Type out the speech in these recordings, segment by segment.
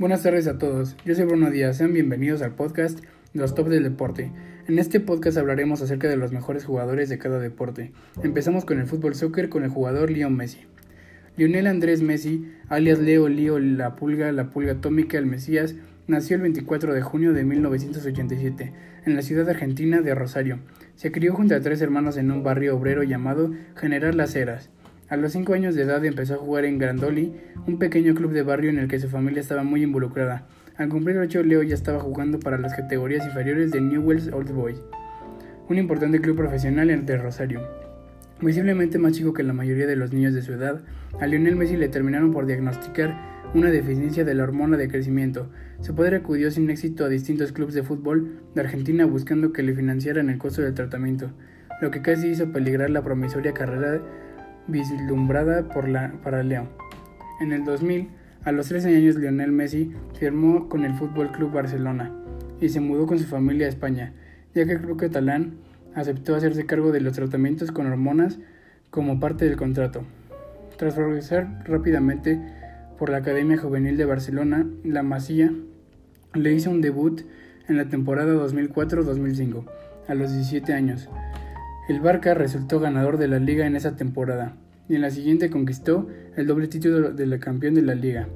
Buenas tardes a todos, yo soy Bruno Díaz, sean bienvenidos al podcast Los Top del Deporte. En este podcast hablaremos acerca de los mejores jugadores de cada deporte. Empezamos con el fútbol soccer con el jugador Leo Messi. Lionel Andrés Messi, alias Leo Leo La Pulga, La Pulga Atómica, el Mesías, nació el 24 de junio de 1987 en la ciudad argentina de Rosario. Se crió junto a tres hermanos en un barrio obrero llamado General Las Heras. A los 5 años de edad empezó a jugar en Grandoli, un pequeño club de barrio en el que su familia estaba muy involucrada. Al cumplir 8, Leo ya estaba jugando para las categorías inferiores de Newell's Old Boys, un importante club profesional de Rosario. Visiblemente más chico que la mayoría de los niños de su edad, a Lionel Messi le terminaron por diagnosticar una deficiencia de la hormona de crecimiento. Su padre acudió sin éxito a distintos clubes de fútbol de Argentina buscando que le financiaran el costo del tratamiento, lo que casi hizo peligrar la promisoria carrera vislumbrada por la, para Leo. En el 2000, a los 13 años, Lionel Messi firmó con el Fútbol Club Barcelona y se mudó con su familia a España, ya que el club catalán aceptó hacerse cargo de los tratamientos con hormonas como parte del contrato. Tras progresar rápidamente por la Academia Juvenil de Barcelona, la Masía le hizo un debut en la temporada 2004-2005, a los 17 años, el Barca resultó ganador de la liga en esa temporada y en la siguiente conquistó el doble título de la campeón de la liga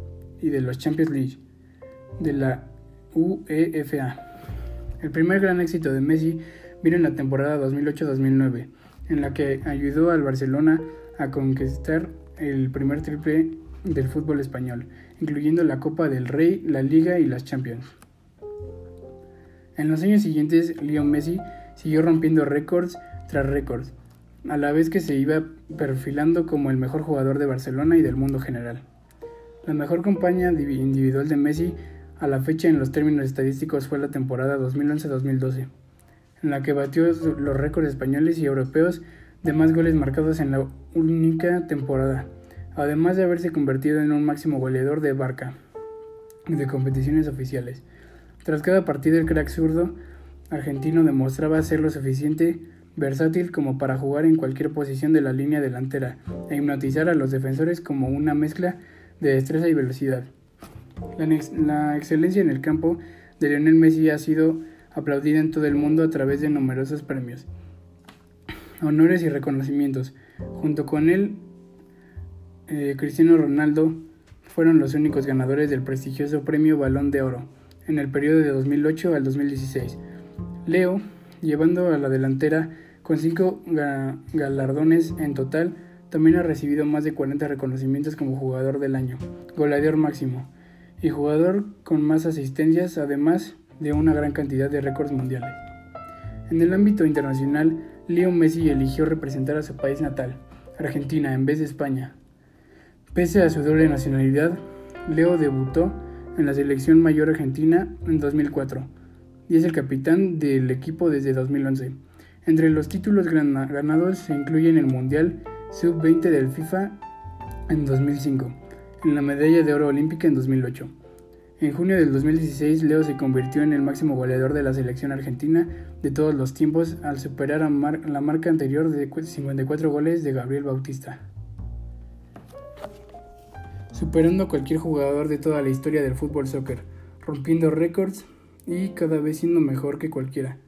y de los Champions League de la UEFA. El primer gran éxito de Messi vino en la temporada 2008-2009, en la que ayudó al Barcelona a conquistar el primer triple del fútbol español, incluyendo la Copa del Rey, la Liga y las Champions. En los años siguientes, Leo Messi siguió rompiendo récords tras récords, a la vez que se iba perfilando como el mejor jugador de Barcelona y del mundo general. La mejor campaña individual de Messi a la fecha en los términos estadísticos fue la temporada 2011-2012, en la que batió los récords españoles y europeos de más goles marcados en la única temporada, además de haberse convertido en un máximo goleador de Barca de competiciones oficiales. Tras cada partido el crack zurdo argentino demostraba ser lo suficiente versátil como para jugar en cualquier posición de la línea delantera e hipnotizar a los defensores como una mezcla de destreza y velocidad. La, excelencia en el campo de Lionel Messi ha sido aplaudida en todo el mundo a través de numerosos premios, honores y reconocimientos. Junto con él, eh, Cristiano Ronaldo fueron los únicos ganadores del prestigioso premio Balón de Oro en el periodo de 2008 al 2016. Leo, llevando a la delantera con cinco galardones en total, también ha recibido más de 40 reconocimientos como jugador del año, goleador máximo y jugador con más asistencias, además de una gran cantidad de récords mundiales. En el ámbito internacional, Leo Messi eligió representar a su país natal, Argentina, en vez de España. Pese a su doble nacionalidad, Leo debutó en la selección mayor argentina en 2004 y es el capitán del equipo desde 2011. Entre los títulos ganados se incluyen el Mundial Sub-20 del FIFA en 2005, en la medalla de oro olímpica en 2008. En junio del 2016, Leo se convirtió en el máximo goleador de la selección argentina de todos los tiempos al superar la marca anterior de 54 goles de Gabriel Bautista. Superando a cualquier jugador de toda la historia del fútbol soccer, rompiendo récords y cada vez siendo mejor que cualquiera.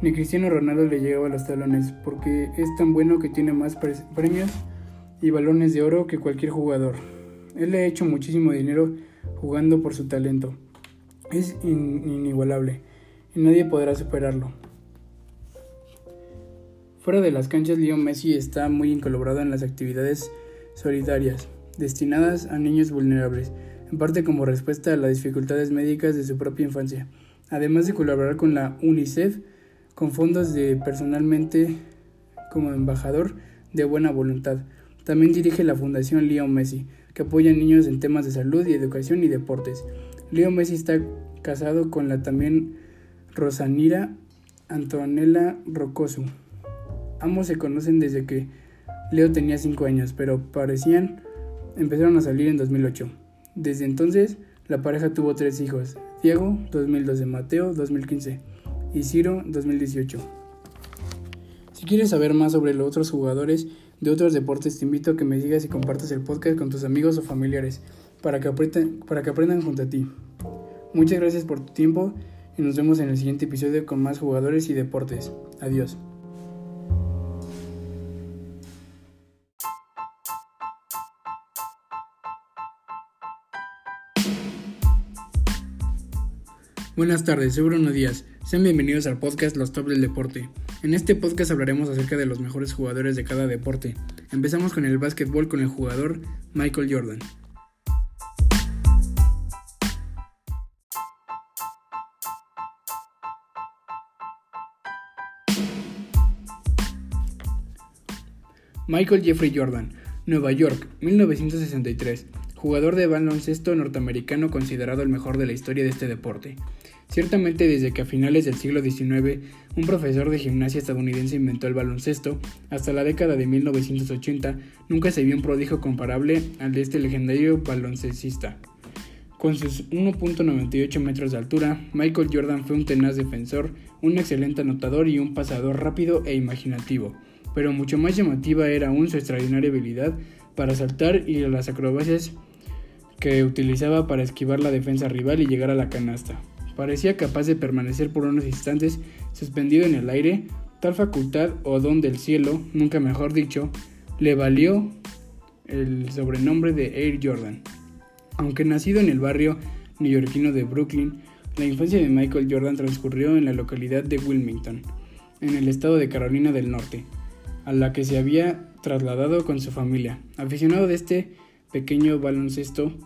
Ni Cristiano Ronaldo le llegaba a los talones porque es tan bueno que tiene más premios y balones de oro que cualquier jugador. Él le ha hecho muchísimo dinero jugando por su talento. Es inigualable y nadie podrá superarlo. Fuera de las canchas, Leo Messi está muy incolaborado en las actividades solidarias destinadas a niños vulnerables, en parte como respuesta a las dificultades médicas de su propia infancia, además de colaborar con la UNICEF con fondos de personalmente como embajador de buena voluntad. También dirige la Fundación Leo Messi, que apoya a niños en temas de salud y educación y deportes. Leo Messi está casado con la también Rosanira Antonella Rocosu. Ambos se conocen desde que Leo tenía 5 años, pero parecían empezaron a salir en 2008. Desde entonces, la pareja tuvo tres hijos, Diego 2012, Mateo 2015 y Ciro 2018. Si quieres saber más sobre los otros jugadores de otros deportes, te invito a que me sigas y compartas el podcast con tus amigos o familiares. para que, para que aprendan junto a ti. Muchas gracias por tu tiempo y nos vemos en el siguiente episodio con más jugadores y deportes. Adiós. Buenas tardes, soy Bruno Díaz. Sean bienvenidos al podcast Los Top del Deporte. En este podcast hablaremos acerca de los mejores jugadores de cada deporte. Empezamos con el básquetbol con el jugador Michael Jordan. Michael Jeffrey Jordan, Nueva York, 1963, jugador de baloncesto norteamericano considerado el mejor de la historia de este deporte. Ciertamente desde que a finales del siglo XIX un profesor de gimnasia estadounidense inventó el baloncesto, hasta la década de 1980 nunca se vio un prodigio comparable al de este legendario baloncestista. Con sus 1.98 metros de altura, Michael Jordan fue un tenaz defensor, un excelente anotador y un pasador rápido e imaginativo pero mucho más llamativa era aún su extraordinaria habilidad para saltar y las acrobacias que utilizaba para esquivar la defensa rival y llegar a la canasta. Parecía capaz de permanecer por unos instantes suspendido en el aire, tal facultad o don del cielo, nunca mejor dicho, le valió el sobrenombre de Air Jordan. Aunque nacido en el barrio neoyorquino de Brooklyn, la infancia de Michael Jordan transcurrió en la localidad de Wilmington, en el estado de Carolina del Norte a la que se había trasladado con su familia. Aficionado de este pequeño baloncesto,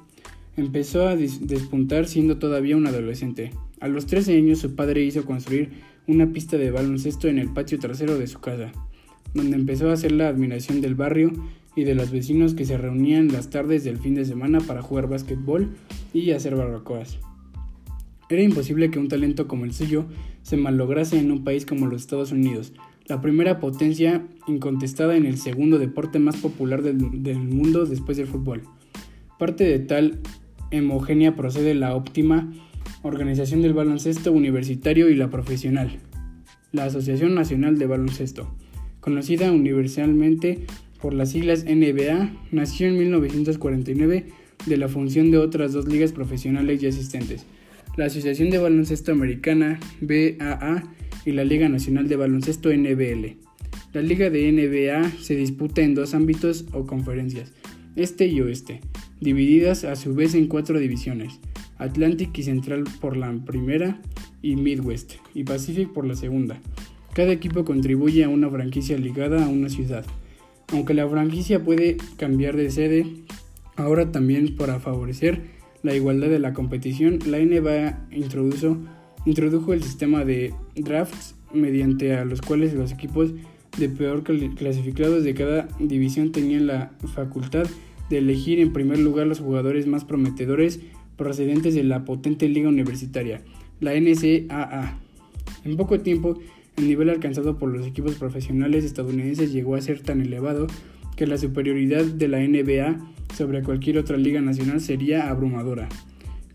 empezó a despuntar siendo todavía un adolescente. A los 13 años su padre hizo construir una pista de baloncesto en el patio trasero de su casa, donde empezó a hacer la admiración del barrio y de los vecinos que se reunían las tardes del fin de semana para jugar básquetbol y hacer barbacoas. Era imposible que un talento como el suyo se malograse en un país como los Estados Unidos, la primera potencia incontestada en el segundo deporte más popular del, mundo después del fútbol. Parte de tal homogénea procede la óptima organización del baloncesto universitario y la profesional. La Asociación Nacional de Baloncesto, conocida universalmente por las siglas NBA, nació en 1949 de la función de otras dos ligas profesionales ya existentes, la Asociación de Baloncesto Americana, BAA, y la Liga Nacional de Baloncesto NBL. La liga de NBA se disputa en dos ámbitos o conferencias, este y oeste, divididas a su vez en cuatro divisiones, Atlantic y Central por la primera y Midwest y Pacific por la segunda. Cada equipo contribuye a una franquicia ligada a una ciudad. Aunque la franquicia puede cambiar de sede, ahora también para favorecer la igualdad de la competición, la NBA introdujo el sistema de drafts mediante a los cuales los equipos de peor clasificados de cada división tenían la facultad de elegir en primer lugar los jugadores más prometedores procedentes de la potente liga universitaria, la NCAA. En poco tiempo, el nivel alcanzado por los equipos profesionales estadounidenses llegó a ser tan elevado que la superioridad de la NBA sobre cualquier otra liga nacional sería abrumadora.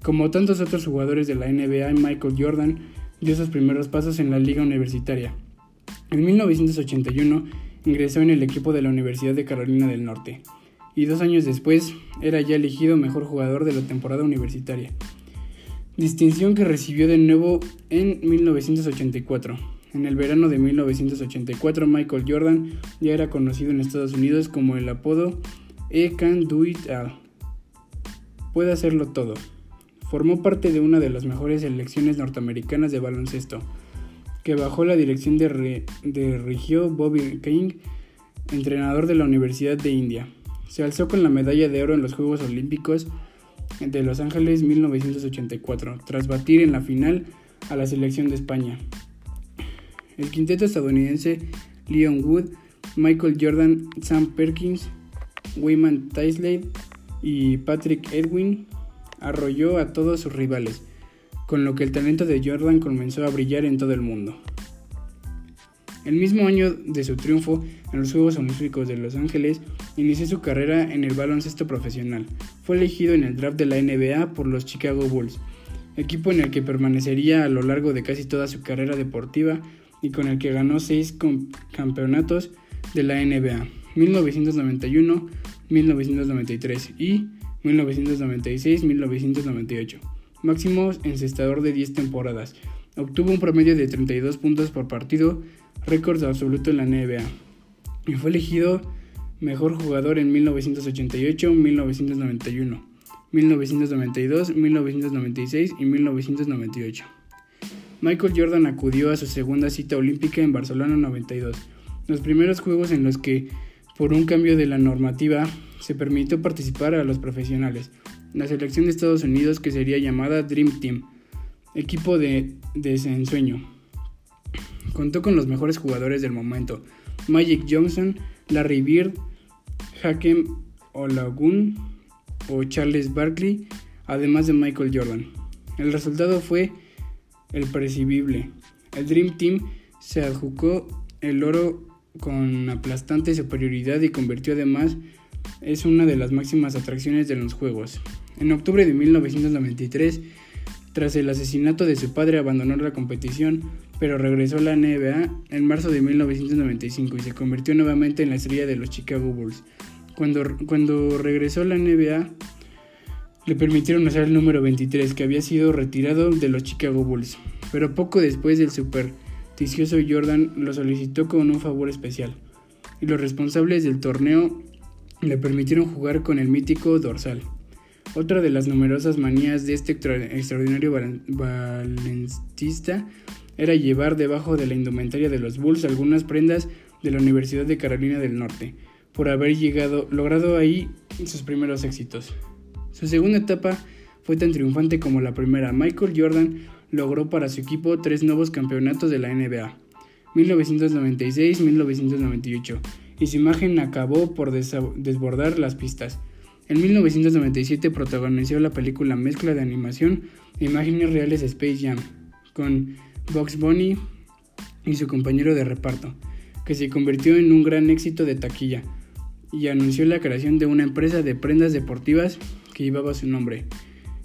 Como tantos otros jugadores de la NBA, Michael Jordan dio sus primeros pasos en la liga universitaria. En 1981 ingresó en el equipo de la Universidad de Carolina del Norte y dos años después era ya elegido mejor jugador de la temporada universitaria. Distinción que recibió de nuevo en 1984. En el verano de 1984 Michael Jordan ya era conocido en Estados Unidos como el apodo E Can Do It All. Puede hacerlo todo. Formó parte de una de las mejores selecciones norteamericanas de baloncesto, que bajo la dirección de, Rigio Bobby King, entrenador de la Universidad de India. Se alzó con la medalla de oro en los Juegos Olímpicos de Los Ángeles 1984, tras batir en la final a la selección de España. El quinteto estadounidense Leon Wood, Michael Jordan, Sam Perkins, Wyman Tyslade y Patrick Edwin arrolló a todos sus rivales, con lo que el talento de Jordan comenzó a brillar en todo el mundo. El mismo año de su triunfo en los Juegos Olímpicos de Los Ángeles, inició su carrera en el baloncesto profesional. Fue elegido en el draft de la NBA por los Chicago Bulls, equipo en el que permanecería a lo largo de casi toda su carrera deportiva y con el que ganó seis campeonatos de la NBA, 1991, 1993 y 1996-1998. Máximo encestador de 10 temporadas. Obtuvo un promedio de 32 puntos por partido, récord absoluto en la NBA. Y fue elegido mejor jugador en 1988, 1991, 1992, 1996 y 1998. Michael Jordan acudió a su segunda cita olímpica en Barcelona 92, los primeros juegos en los que, por un cambio de la normativa, se permitió participar a los profesionales. La selección de Estados Unidos que sería llamada Dream Team, equipo de desensueño. Contó con los mejores jugadores del momento, Magic Johnson, Larry Bird, Hakem Olagun o Charles Barkley, además de Michael Jordan. El resultado fue el percibible. El Dream Team se adjudicó el oro con aplastante superioridad y convirtió además es una de las máximas atracciones de los Juegos. En octubre de 1993, tras el asesinato de su padre, abandonó la competición, pero regresó a la NBA en marzo de 1995 y se convirtió nuevamente en la estrella de los Chicago Bulls. Cuando, cuando regresó a la NBA, le permitieron usar el número 23, que había sido retirado de los Chicago Bulls, pero poco después el supersticioso Jordan lo solicitó con un favor especial, y los responsables del torneo le permitieron jugar con el mítico dorsal. Otra de las numerosas manías de este extraordinario balancista era llevar debajo de la indumentaria de los Bulls algunas prendas de la Universidad de Carolina del Norte, por haber llegado, logrado ahí sus primeros éxitos. Su segunda etapa fue tan triunfante como la primera. Michael Jordan logró para su equipo tres nuevos campeonatos de la NBA, 1996-1998, y su imagen acabó por desbordar las pistas. En 1997 protagonizó la película mezcla de animación e imágenes reales Space Jam, con Box Bunny y su compañero de reparto, que se convirtió en un gran éxito de taquilla, y anunció la creación de una empresa de prendas deportivas que llevaba su nombre.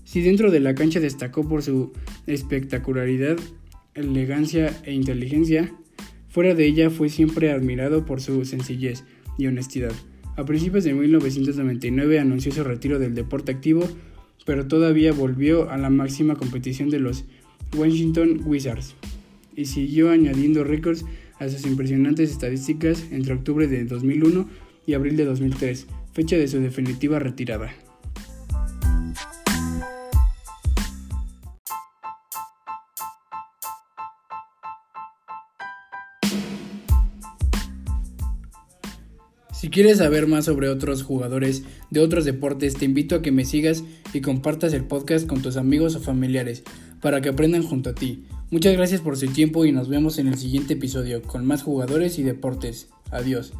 Si dentro de la cancha destacó por su espectacularidad, elegancia e inteligencia, fuera de ella fue siempre admirado por su sencillez y honestidad. A principios de 1999 anunció su retiro del deporte activo, pero todavía volvió a la máxima competición de los Washington Wizards y siguió añadiendo récords a sus impresionantes estadísticas entre octubre de 2001 y abril de 2003, fecha de su definitiva retirada. Si quieres saber más sobre otros jugadores de otros deportes, te invito a que me sigas y compartas el podcast con tus amigos o familiares para que aprendan junto a ti. Muchas gracias por su tiempo y nos vemos en el siguiente episodio con más jugadores y deportes. Adiós.